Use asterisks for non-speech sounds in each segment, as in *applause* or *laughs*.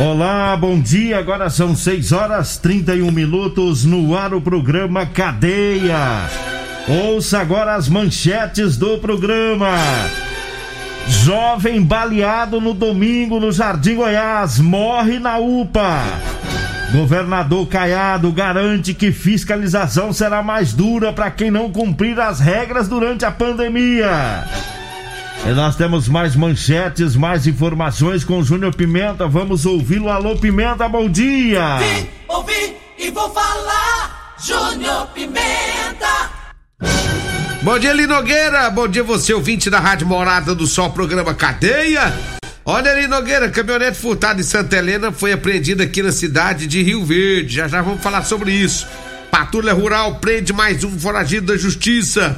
Olá, bom dia. Agora são 6 horas 31 minutos no ar o programa Cadeia. Ouça agora as manchetes do programa. Jovem baleado no domingo no Jardim Goiás morre na UPA. Governador Caiado garante que fiscalização será mais dura para quem não cumprir as regras durante a pandemia. E nós temos mais manchetes, mais informações com o Júnior Pimenta. Vamos ouvi-lo. Alô, Pimenta, bom dia! Vim, ouvi e vou falar, Júnior Pimenta! Bom dia, Linogueira. Bom dia, você, ouvinte da Rádio Morada do Sol, programa Cadeia. Olha ali, Nogueira, caminhonete furtada em Santa Helena foi apreendida aqui na cidade de Rio Verde. Já já vamos falar sobre isso. Patrulha Rural prende mais um foragido da justiça.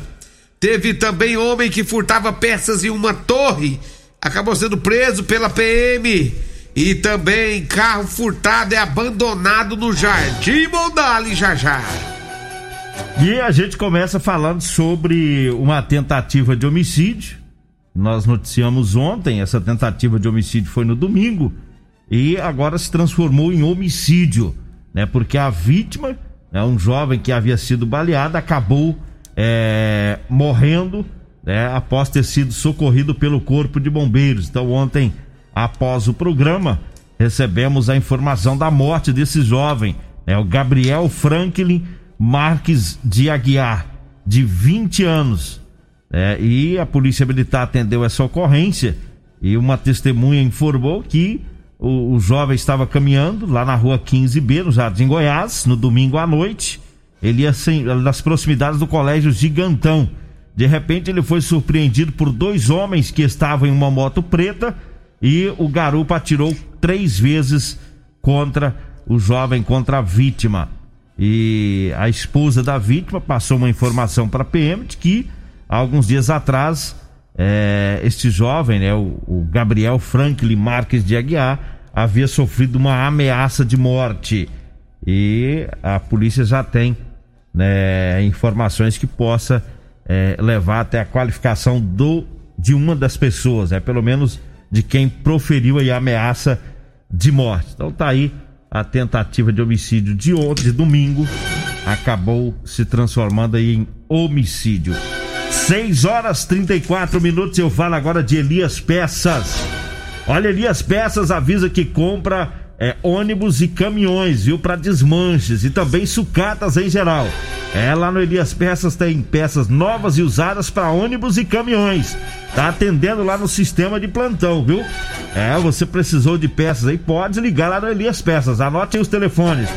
Teve também homem que furtava peças em uma torre, acabou sendo preso pela PM. E também carro furtado é abandonado no Jardim Mondale, já já. E a gente começa falando sobre uma tentativa de homicídio. Nós noticiamos ontem, essa tentativa de homicídio foi no domingo e agora se transformou em homicídio, né? Porque a vítima, é um jovem que havia sido baleado, acabou é, morrendo né, após ter sido socorrido pelo Corpo de Bombeiros. Então, ontem, após o programa, recebemos a informação da morte desse jovem, é o Gabriel Franklin Marques de Aguiar, de 20 anos. É, e a Polícia Militar atendeu essa ocorrência e uma testemunha informou que o, o jovem estava caminhando lá na rua 15B, no Jardim Goiás, no domingo à noite ele ia sem, nas proximidades do colégio Gigantão. De repente ele foi surpreendido por dois homens que estavam em uma moto preta e o garupa atirou três vezes contra o jovem, contra a vítima. E a esposa da vítima passou uma informação para a PM de que alguns dias atrás é, este jovem, né, o, o Gabriel Franklin Marques de Aguiar, havia sofrido uma ameaça de morte. E a polícia já tem né, informações que possa é, levar até a qualificação do de uma das pessoas, é pelo menos de quem proferiu a ameaça de morte. Então tá aí a tentativa de homicídio de ontem, de domingo, acabou se transformando aí em homicídio. 6 horas 34 minutos. Eu falo agora de Elias Peças. Olha, Elias Peças avisa que compra é, ônibus e caminhões, viu? Para desmanches e também sucatas em geral. É, lá no Elias Peças tem peças novas e usadas para ônibus e caminhões. Tá atendendo lá no sistema de plantão, viu? É, você precisou de peças aí, pode ligar lá no Elias Peças. Anote aí os telefones: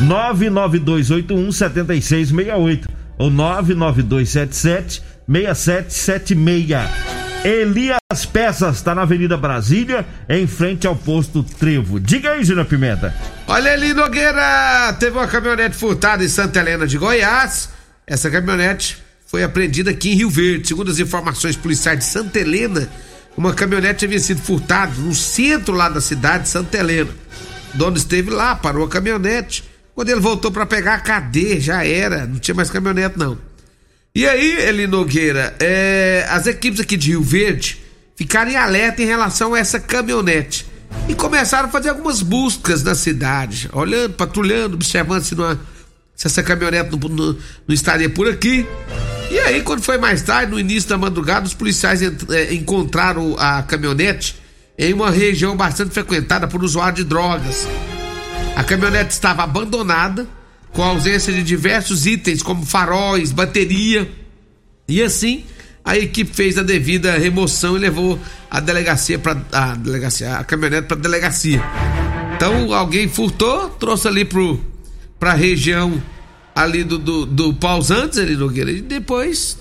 99281 7668 ou 99277 6776. Elias Peças está na Avenida Brasília, em frente ao posto Trevo. Diga aí, Gina Pimenta. Olha ali, Nogueira, teve uma caminhonete furtada em Santa Helena de Goiás. Essa caminhonete foi apreendida aqui em Rio Verde. Segundo as informações policiais de Santa Helena, uma caminhonete havia sido furtada no centro lá da cidade de Santa Helena. O dono esteve lá, parou a caminhonete. Quando ele voltou para pegar, cadê? Já era, não tinha mais caminhonete não. E aí, Eli Nogueira, é, as equipes aqui de Rio Verde ficaram em alerta em relação a essa caminhonete e começaram a fazer algumas buscas na cidade, olhando, patrulhando, observando se, não, se essa caminhonete não, não, não, estaria por aqui. E aí, quando foi mais tarde, no início da madrugada, os policiais é, encontraram a caminhonete em uma região bastante frequentada por usuários de drogas. A caminhonete estava abandonada com a ausência de diversos itens como faróis, bateria. E assim, a equipe fez a devida remoção e levou a delegacia para a delegacia, a caminhonete para delegacia. Então, alguém furtou, trouxe ali pro pra região ali do, do, do Pausantes, ali Nogueira, e depois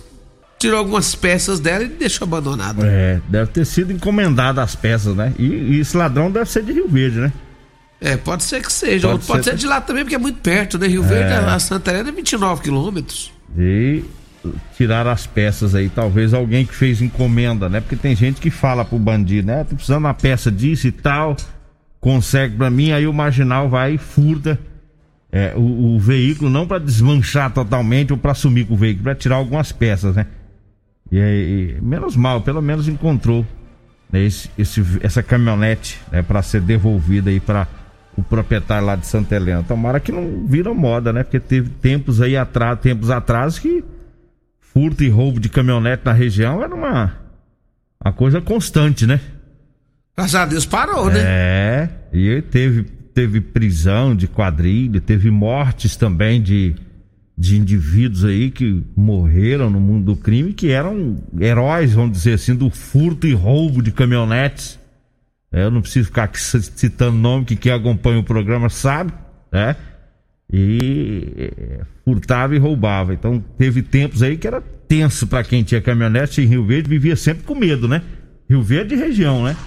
tirou algumas peças dela e deixou abandonada. É, deve ter sido encomendada as peças, né? E, e, esse ladrão deve ser de Rio Verde, né? É, pode ser que seja. Pode, pode ser, ser, de lá também, porque é muito perto, né? Rio é. Verde, a Santa Helena é 29 quilômetros. E tirar as peças aí, talvez alguém que fez encomenda, né? Porque tem gente que fala pro bandido, né? Tô precisando uma peça disso e tal, consegue pra mim, aí o marginal vai e furta é, o, o, veículo, não para desmanchar totalmente ou para sumir com o veículo, para tirar algumas peças, né? E, e, menos mal, pelo menos encontrou né, esse, esse, essa caminhonete né, para ser devolvida aí para o proprietário lá de Santa Helena. Tomara que não vira moda, né? Porque teve tempos aí atrás, tempos atrás que furto e roubo de caminhonete na região era uma, uma coisa constante, né? Graças a Deus parou, né? É, e teve, teve prisão de quadrilha, teve mortes também de, de indivíduos aí que morreram no mundo do crime, que eram heróis, vamos dizer assim, do furto e roubo de caminhonetes. É, eu não preciso ficar aqui citando nome, que quem acompanha o programa sabe, né? E é, furtava e roubava. Então teve tempos aí que era tenso para quem tinha caminhonete em Rio Verde, vivia sempre com medo, né? Rio Verde e região, né?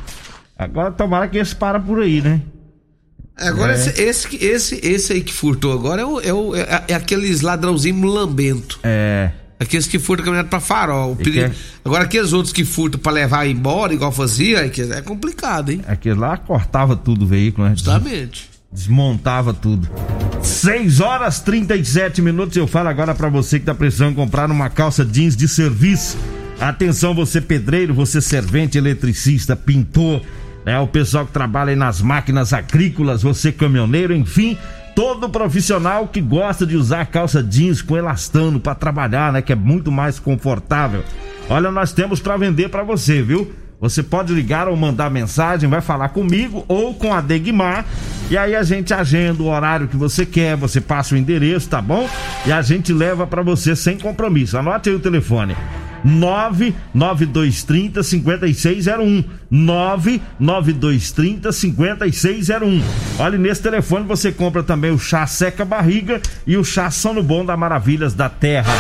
Agora tomara que esse para por aí, né? Agora, é. esse, esse, esse, esse aí que furtou agora é, o, é, o, é, é aqueles ladrãozinho lambento. É. Aqueles que furtam caminhonete pra farol. Quer... Agora, aqueles outros que furtam pra levar embora, igual fazia, é complicado, hein? Aquele lá cortava tudo o veículo, né? Justamente. Desmontava tudo. 6 horas 37 minutos. Eu falo agora para você que tá precisando comprar uma calça jeans de serviço. Atenção, você pedreiro, você servente, eletricista, pintor, é o pessoal que trabalha aí nas máquinas agrícolas, você caminhoneiro, enfim, todo profissional que gosta de usar calça jeans com elastano para trabalhar, né, que é muito mais confortável. Olha, nós temos para vender para você, viu? Você pode ligar ou mandar mensagem, vai falar comigo ou com a Degmar. E aí a gente agenda o horário que você quer, você passa o endereço, tá bom? E a gente leva para você sem compromisso. Anote aí o telefone. 99230 5601. 99230 5601. Olha, nesse telefone você compra também o chá seca barriga e o chá sono bom da Maravilhas da Terra.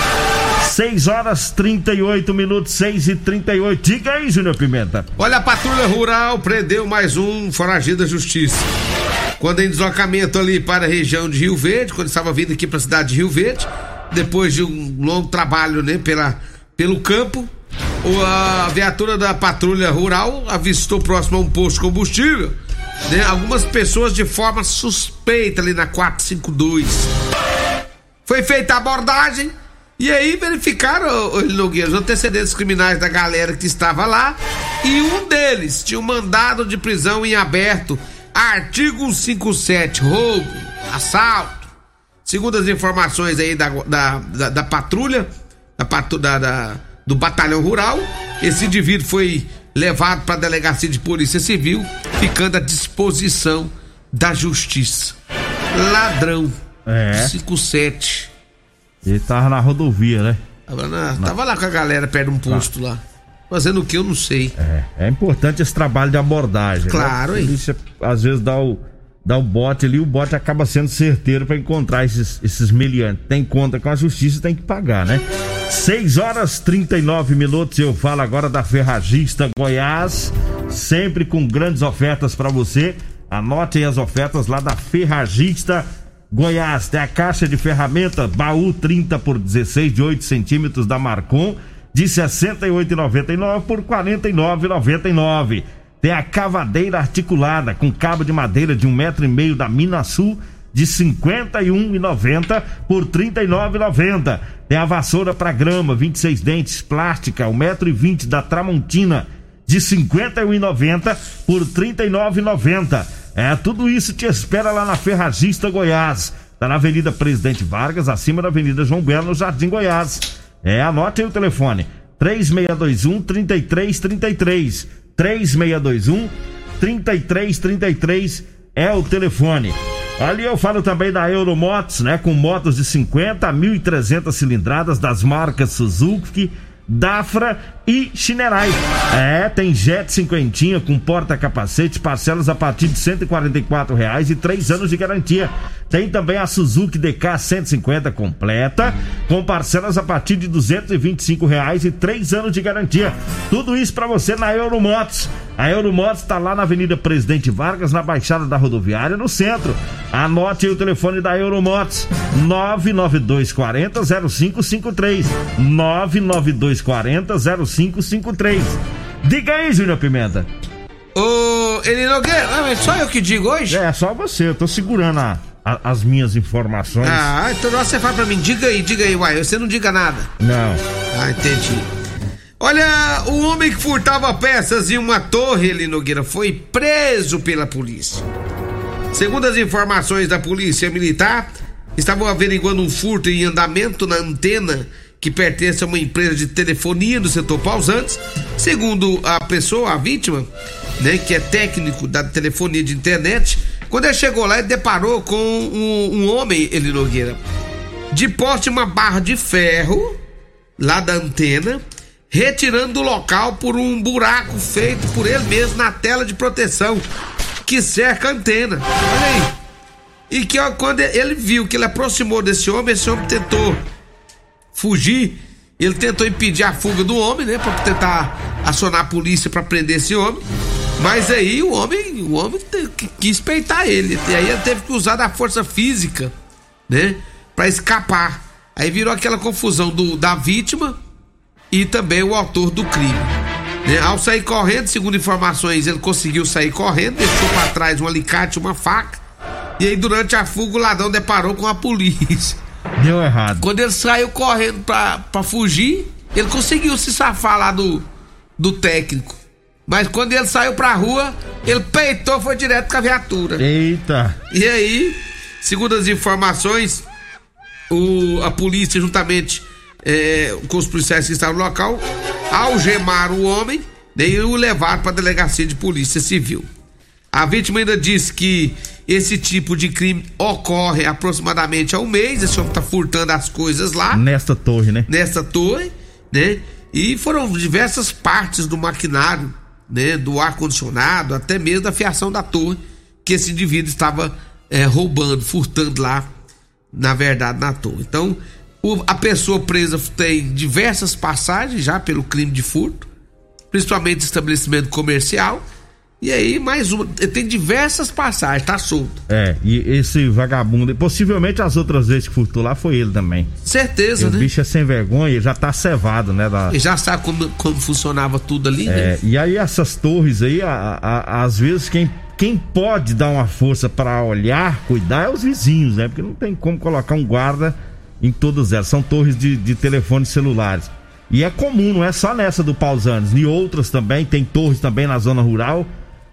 6 horas 38 minutos, 6 e 38. Diga aí, Júnior Pimenta. Olha, a patrulha rural prendeu mais um foragido da justiça. Quando em deslocamento ali para a região de Rio Verde, quando estava vindo aqui para a cidade de Rio Verde, depois de um longo trabalho, né, pela, pelo campo, a viatura da patrulha rural avistou próximo a um posto de combustível né, algumas pessoas de forma suspeita ali na 452. Foi feita a abordagem, e aí verificaram, Nogueira, os antecedentes criminais da galera que estava lá e um deles tinha um mandado de prisão em aberto, artigo 57, roubo, assalto. Segundo as informações aí da, da, da, da patrulha, da, da, da, do batalhão rural, esse indivíduo foi levado para a delegacia de polícia civil, ficando à disposição da justiça. Ladrão. É. 57 ele tava na rodovia, né? Tava, na, na... tava lá com a galera perto de um tá. posto tá. lá. Fazendo o que eu não sei. É, é importante esse trabalho de abordagem. Né? Claro, né? A polícia, às vezes dá o, dá o bote ali, o bote acaba sendo certeiro para encontrar esses, esses meliantes. Tem conta com a justiça tem que pagar, né? 6 horas 39 minutos. Eu falo agora da Ferragista Goiás, sempre com grandes ofertas para você. Anote aí as ofertas lá da Ferragista Goiás Goiás tem a caixa de ferramenta baú 30 por 16 de 8 centímetros da Marcon de 68,99 por 49,99. Tem a cavadeira articulada com cabo de madeira de um metro e meio da Minasul de 51,90 por 39,90. Tem a vassoura para grama 26 dentes plástica, 1,20 metro 20 da Tramontina de 51,90 por 39,90. É, tudo isso te espera lá na Ferragista Goiás. Tá na Avenida Presidente Vargas, acima da Avenida João Belo, no Jardim Goiás. É, anote aí o telefone: 3621 3333. 3621 3333 é o telefone. Ali eu falo também da Euromotos, né? Com motos de 50 a 1.300 cilindradas das marcas Suzuki, Dafra e Chinerai. É, tem Jet cinquentinha com porta-capacete, parcelas a partir de 144 reais e três anos de garantia. Tem também a Suzuki DK 150 completa, com parcelas a partir de 225 reais e três anos de garantia. Tudo isso para você na Euromotos. A Euromotos está lá na Avenida Presidente Vargas, na Baixada da Rodoviária, no centro. Anote aí o telefone da Euromotos: 99240 0553. 99240 0553. Diga aí, Júnior Pimenta. Ô, Eli Nogueira, não, é só eu que digo hoje? É, só você, eu tô segurando a, a- as minhas informações. Ah, então você fala pra mim, diga aí, diga aí, uai, você não diga nada. Não. Ah, entendi. Olha, o homem que furtava peças em uma torre, Eli Nogueira, foi preso pela polícia. Segundo as informações da polícia militar, estavam averiguando um furto em andamento na antena que pertence a uma empresa de telefonia do setor pausantes. Segundo a pessoa, a vítima, né, que é técnico da telefonia de internet, quando ele chegou lá, ele deparou com um, um homem, Eli Nogueira, de poste uma barra de ferro lá da antena, retirando do local por um buraco feito por ele mesmo na tela de proteção que cerca a antena. Olha aí. E que ó, quando ele viu que ele aproximou desse homem, esse homem tentou fugir. Ele tentou impedir a fuga do homem, né, para tentar acionar a polícia para prender esse homem. Mas aí o homem, o homem quis peitar ele. E aí ele teve que usar da força física, né, para escapar. Aí virou aquela confusão do da vítima e também o autor do crime. né? Ao sair correndo, segundo informações, ele conseguiu sair correndo, deixou para trás um alicate, uma faca. E aí durante a fuga o ladrão deparou com a polícia. Deu errado. Quando ele saiu correndo pra, pra fugir, ele conseguiu se safar lá do, do técnico. Mas quando ele saiu pra rua, ele peitou foi direto com a viatura. Eita. E aí, segundo as informações, o, a polícia, juntamente é, com os policiais que estavam no local, algemaram o homem né, e o levaram para a delegacia de polícia civil. A vítima ainda disse que esse tipo de crime ocorre aproximadamente há um mês. Esse homem está furtando as coisas lá Nesta torre, né? nessa torre, né? E foram diversas partes do maquinário, né? Do ar condicionado, até mesmo da fiação da torre que esse indivíduo estava eh, roubando, furtando lá, na verdade, na torre. Então, o- a pessoa presa tem diversas passagens já pelo crime de furto, principalmente estabelecimento comercial. E aí, mais uma, tem diversas passagens, tá solto. É, e esse vagabundo, possivelmente as outras vezes que furtou lá foi ele também. Certeza, o né? bicho é sem vergonha, ele já tá cevado, né? Da, Ele já sabe como, como funcionava tudo ali, né? É, e aí essas torres aí, a- a- às vezes quem, quem pode dar uma força para olhar, cuidar é os vizinhos, né? Porque não tem como colocar um guarda em todas elas. São torres de, de telefones celulares. E é comum, não é só nessa do Pausanes, em outras também, tem torres também na zona rural,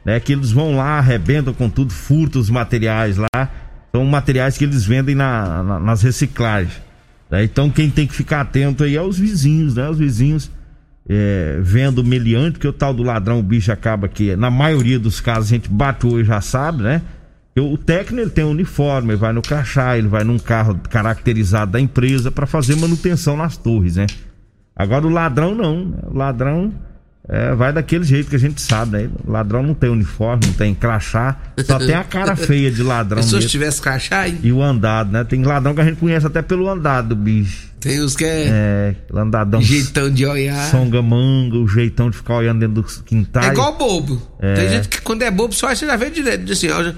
né? Que eles vão lá, arrebentam com tudo, furtam os materiais lá. São materiais que eles vendem na- na- nas reciclagens. né? Então quem tem que ficar atento aí é os vizinhos, né? Os vizinhos é, vendo meliante, porque o tal do ladrão, o bicho acaba que, na maioria dos casos, a gente bate o olho e já sabe, né? O técnico ele tem um uniforme, ele vai no crachá, ele vai num carro caracterizado da empresa para fazer manutenção nas torres, né? Agora o ladrão não, né? o ladrão é, vai daquele jeito que a gente sabe, né? Ladrão não tem uniforme, não tem crachá, só tem a cara *laughs* feia de ladrão Se eu tivesse crachá, hein? E o andado, né? Tem ladrão que a gente conhece até pelo andado do bicho. Tem uns que é, É, andadão jeitão de olhar. songamanga, o jeitão de ficar olhando dentro do quintal. É igual bobo. É. Tem gente que quando é bobo, só você já vê direto. Diz Assim, ó,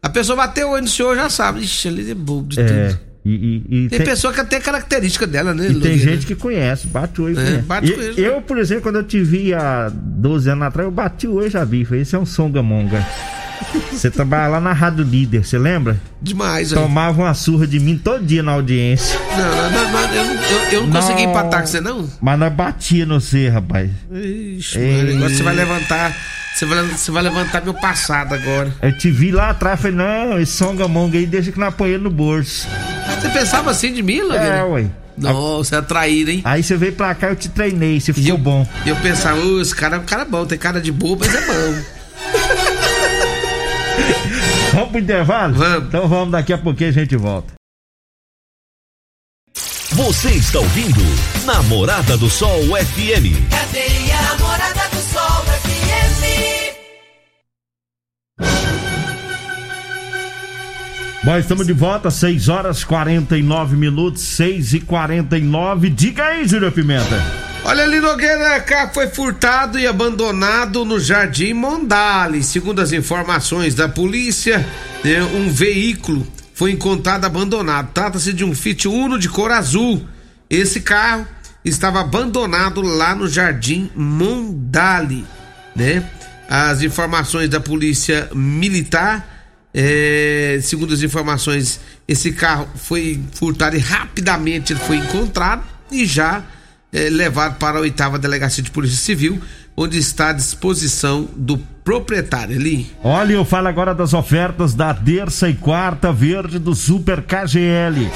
a pessoa bateu o olho no senhor, já sabe. Ixi, ele é bobo de É, tudo. E, e- e Tem, pessoa que até característica dela, né? e tem gente que conhece, bate o. É, bate E- o. Eu, por exemplo, quando eu te vi há 12 anos atrás, eu bati o já vi. Falei, esse é um songamonga. *laughs* Você trabalha lá na Rádio Líder, você lembra? Demais, aí. Tomava uma surra de mim todo dia na audiência. Não, não, não, eu, não- eu- eu não consegui Não. empatar com você, não. Mas nós batia no você, rapaz. Ixi, Ei. mano, agora você vai levantar. Você vai, você vai levantar meu passado agora. Eu te vi lá atrás, falei, não, esse songamonga aí deixa que não apoia no bolso. Você pensava assim de mim, É, Logueira? ué. Nossa, é traíra, hein? Aí você veio pra cá, eu te treinei, você E ficou eu, bom. e eu pensava, ô, esse cara é um cara bom, tem cara de bobo, mas é bom. *laughs* Vamos pro intervalo? Vamos. Então vamos, daqui a pouquinho a gente volta. Você está ouvindo Namorada do Sol FM. Cadeia Namorada do Bom, estamos de volta, 6 horas 49 minutos, 6 e 49 Diga aí, Júlio Pimenta. Olha ali, Nogueira, carro foi furtado e abandonado no Jardim Mondale. Segundo as informações da polícia, né, um veículo foi encontrado abandonado. Trata-se de um Fiat Uno de cor azul. Esse carro estava abandonado lá no Jardim Mondale, né? As informações da polícia militar, é, segundo as informações, esse carro foi furtado e rapidamente ele foi encontrado e já é, levado para a oitava delegacia de polícia civil, onde está à disposição do proprietário ali. Olha, eu falo agora das ofertas da terça e quarta verde do Super KGL.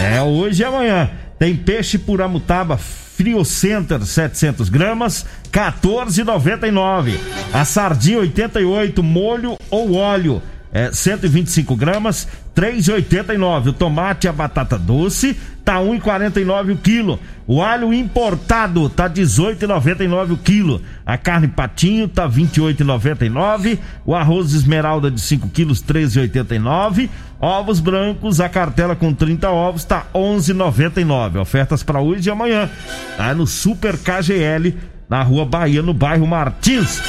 É hoje e amanhã. Tem peixe puramutaba Frio Center 700 gramas, 14,99. A sardinha 88 molho ou óleo, é 125 gramas, 3,89. O tomate e a batata doce tá 1,49 o quilo. O alho importado tá 18,99 o quilo. A carne patinho tá 28,99. O arroz esmeralda de 5 quilos 13,89. Ovos brancos, a cartela com 30 ovos tá 11,99. Ofertas para hoje e amanhã. Tá no Super KGL na Rua Bahia, no bairro Martins.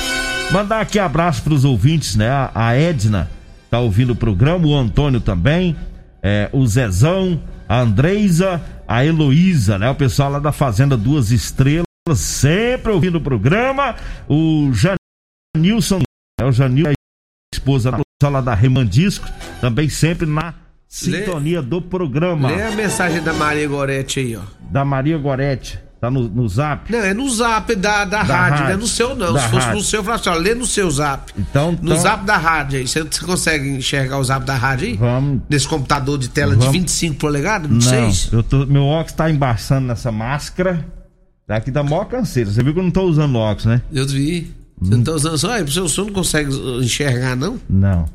Mandar aqui abraço para os ouvintes, né? A, Edna tá ouvindo o programa, o Antônio também, é, o Zezão, a Andreisa, a Heloísa, né? O pessoal lá da Fazenda Duas Estrelas, sempre ouvindo o programa. O Janilson, é o Janil, a esposa da pessoal lá da Remandisco, também sempre na sintonia do programa. Lê a mensagem da Maria Gorete aí, ó. Da Maria Gorete, tá no, no zap. Não, é no zap da, da, Da rádio, rádio. não é no seu não. Da Se fosse rádio. no seu, eu falava assim, ó, lê no seu zap. Então, No então, zap da rádio aí. Você, você consegue enxergar o zap da rádio aí? Vamos. Nesse computador de tela de Vamos. 25 polegadas? Não, Não, sei. eu tô, meu óculos tá embaçando nessa máscara. Daqui dá maior canseira. Você viu que eu não tô usando óculos, né? Eu vi. Você Hum. não tá usando só? O seu senhor não consegue enxergar, não? Não.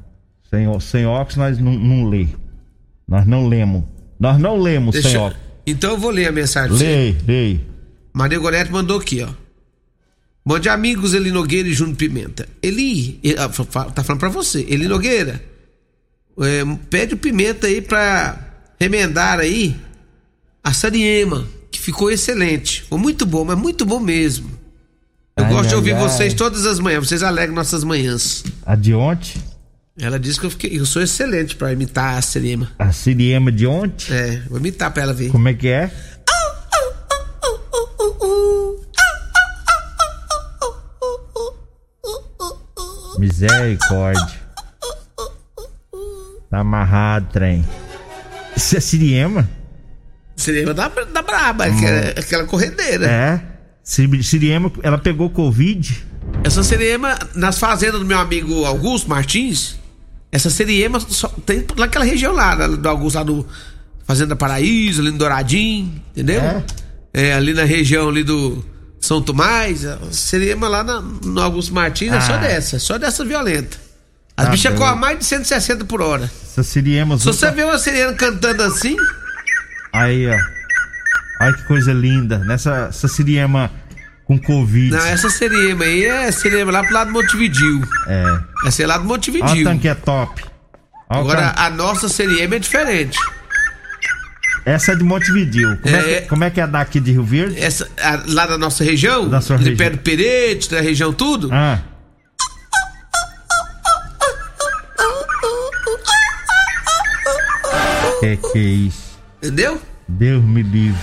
Sem, sem óculos nós não, não lê. Nós não lemos. Nós não lemos Deixa sem eu- óculos. Então eu vou ler a mensagem. pra você. Maria Gorete mandou aqui, ó. Bom dia, amigos Eli Nogueira e Júnior Pimenta. Eli, ele- ah, tá falando pra você. Eli Nogueira, é, pede o Pimenta aí pra remendar aí a Sariema, que ficou excelente. Foi muito bom, mas muito bom mesmo. Eu Ai, gosto de ai, ouvir ai. vocês todas as manhãs, vocês alegram nossas manhãs. A de ontem, Ela disse que eu, fiquei, eu sou excelente pra imitar a Sariema. a Siriema de ontem. É, vou imitar pra ela ver. Como é que é? Misericórdia. Tá amarrado, trem. Isso é Siriema? Sariema da, da braba, aquela, aquela corredeira. É. Siri- Siriema, ela pegou Covid. Essa seriema, nas fazendas do meu amigo Augusto Martins, essa seriema só tem naquela região lá, da- do Augusto, lá do Fazenda Paraíso, ali no Douradinho, entendeu? É? É, ali na região ali do São Tomás, a seriema lá na- no Augusto Martins é só Ah. dessa, só dessa violenta. As Tá bichas correm mais de 160 por hora. Essa Siriema. Se você vê uma sirena cantando assim, Aí, ó. Olha que coisa linda. Nessa essa Siriema com Covid. não, essa seriema aí é seriema lá pro lado do Montevidil. É. Essa é lá do Olha o Montevidil. tanque é top. Olha Agora, tanque. a nossa seriema é diferente. Essa é de Montevidil. Como é, É. que, como é que é daqui de Rio Verde? essa, a- lá da nossa região, Da sua de região. pé do Perete, da região tudo, Ah. Que que é isso? entendeu? Deus me livre.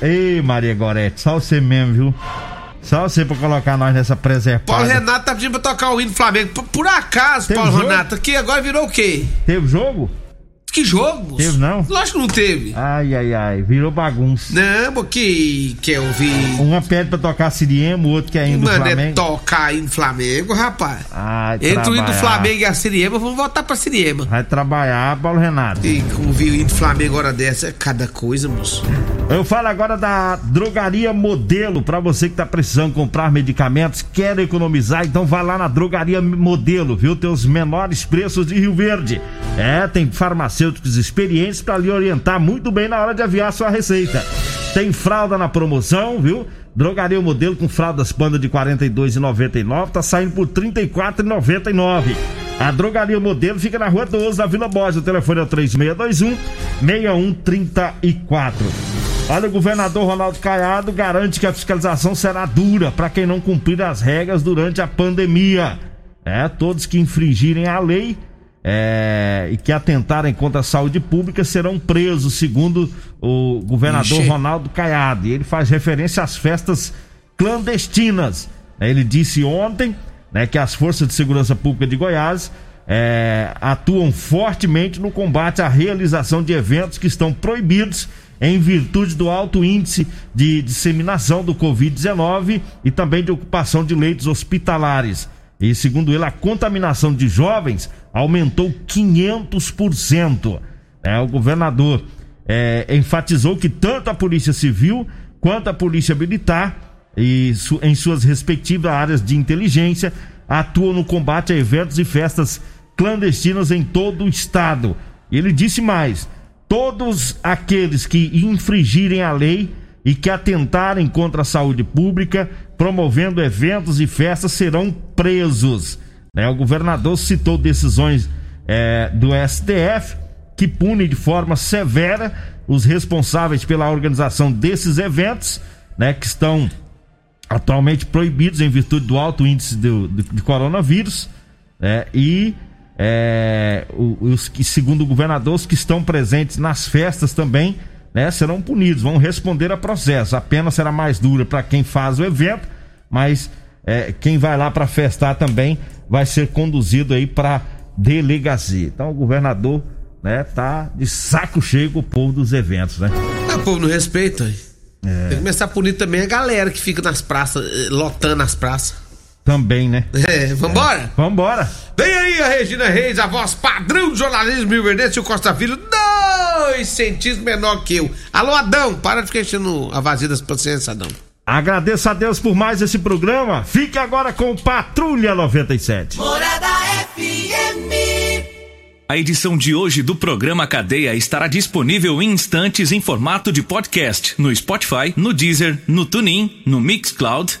Ei, Maria Gorete, só você mesmo, viu? Só você pra colocar nós nessa preservada. Paulo Renato tá pedindo pra tocar o hino do Flamengo. Por, por acaso, Teve Paulo jogo? Renato, aqui agora virou o quê? Teve jogo? Que jogo? Teve, não? Lógico que não teve. Ai, ai, ai, virou bagunça. Não, porque quer ouvir. Uma pede pra tocar Siriema, o outro quer ir do Mano, é tocar hino do Flamengo, rapaz. Ai, Entre o hino do trabalhar. Flamengo e a Siriema, vamos voltar pra Siriema. Vai trabalhar, Paulo Renato. E ouvir o hino do Flamengo hora dessa é cada coisa, moço. Eu falo agora da Drogaria Modelo, pra você que tá precisando comprar medicamentos, quer economizar, então vá lá na Drogaria Modelo, viu? Tem os menores preços de Rio Verde. É, tem farmacêuticos experientes pra lhe orientar muito bem na hora de aviar sua receita. Tem fralda na promoção, viu? Drogaria modelo com fraldas panda de R$ 42,99, tá saindo por R$ 34,99. A Drogaria Modelo fica na Rua 12, na Vila Borges. O telefone é o 3621 6134. Olha, o governador Ronaldo Caiado garante que a fiscalização será dura para quem não cumprir as regras durante a pandemia. É, todos que infringirem a lei é, e que atentarem contra a saúde pública serão presos, segundo o governador Ixi. Ronaldo Caiado. E ele faz referência às festas clandestinas. É, ele disse ontem né, que as forças de segurança pública de Goiás é, atuam fortemente no combate à realização de eventos que estão proibidos em virtude do alto índice de disseminação do Covid-19 e também de ocupação de leitos hospitalares. E segundo ele, a contaminação de jovens aumentou 500%. É, o governador é, enfatizou que tanto a Polícia Civil quanto a Polícia Militar, e su, em suas respectivas áreas de inteligência, atuam no combate a eventos e festas clandestinas em todo o estado. Ele disse mais: todos aqueles que infringirem a lei e que atentarem contra a saúde pública, promovendo eventos e festas, serão presos. Né? O governador citou decisões é, do STF que punem de forma severa os responsáveis pela organização desses eventos, né, que estão atualmente proibidos em virtude do alto índice de, de, de coronavírus, né, e é, os que, segundo o governador, os que estão presentes nas festas também né, serão punidos, vão responder a processo. A pena será mais dura para quem faz o evento, mas é, quem vai lá para festar também vai ser conduzido aí para delegacia. Então o governador, né, tá de saco cheio com o povo dos eventos, né? Ah, o povo não respeita. É. Tem que começar a punir também a galera que fica nas praças, eh, lotando as praças. Também, né? É, vambora? É. Vambora. Vem aí a Regina Reis, a voz padrão do jornalismo Rio Verde, e o Costa Filho, dois centímetros menor que eu. Alô, Adão, para de ficar enchendo a vazia das paciências, Adão. Agradeço a Deus por mais esse programa. Fique agora com Patrulha 97. Morada FM. A edição de hoje do programa Cadeia estará disponível em instantes em formato de podcast no Spotify, no Deezer, no TuneIn, no Mixcloud